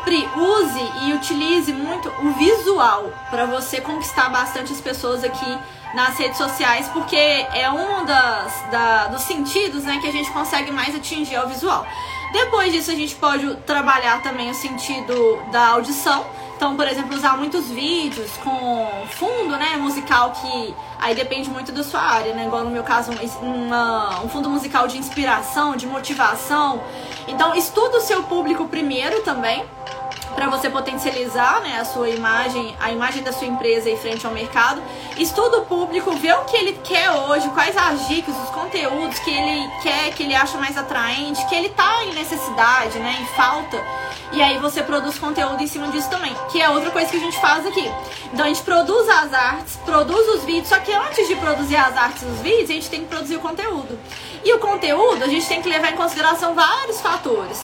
sempre use e utilize muito o visual para você conquistar bastante as pessoas aqui nas redes sociais, porque é um das, da, dos sentidos né, que a gente consegue mais atingir ao visual. Depois disso, a gente pode trabalhar também o sentido da audição. Então, por exemplo, usar muitos vídeos com fundo né, musical que aí depende muito da sua área, né? Igual no meu caso, uma, um fundo musical de inspiração, de motivação. Então, estuda o seu público primeiro também para você potencializar né, a sua imagem, a imagem da sua empresa em frente ao mercado. Estuda o público, vê o que ele quer hoje, quais as dicas, os conteúdos que ele quer, que ele acha mais atraente, que ele tá em necessidade, né, em falta. E aí você produz conteúdo em cima disso também, que é outra coisa que a gente faz aqui. Então a gente produz as artes, produz os vídeos, só que antes de produzir as artes e os vídeos, a gente tem que produzir o conteúdo. E o conteúdo, a gente tem que levar em consideração vários fatores.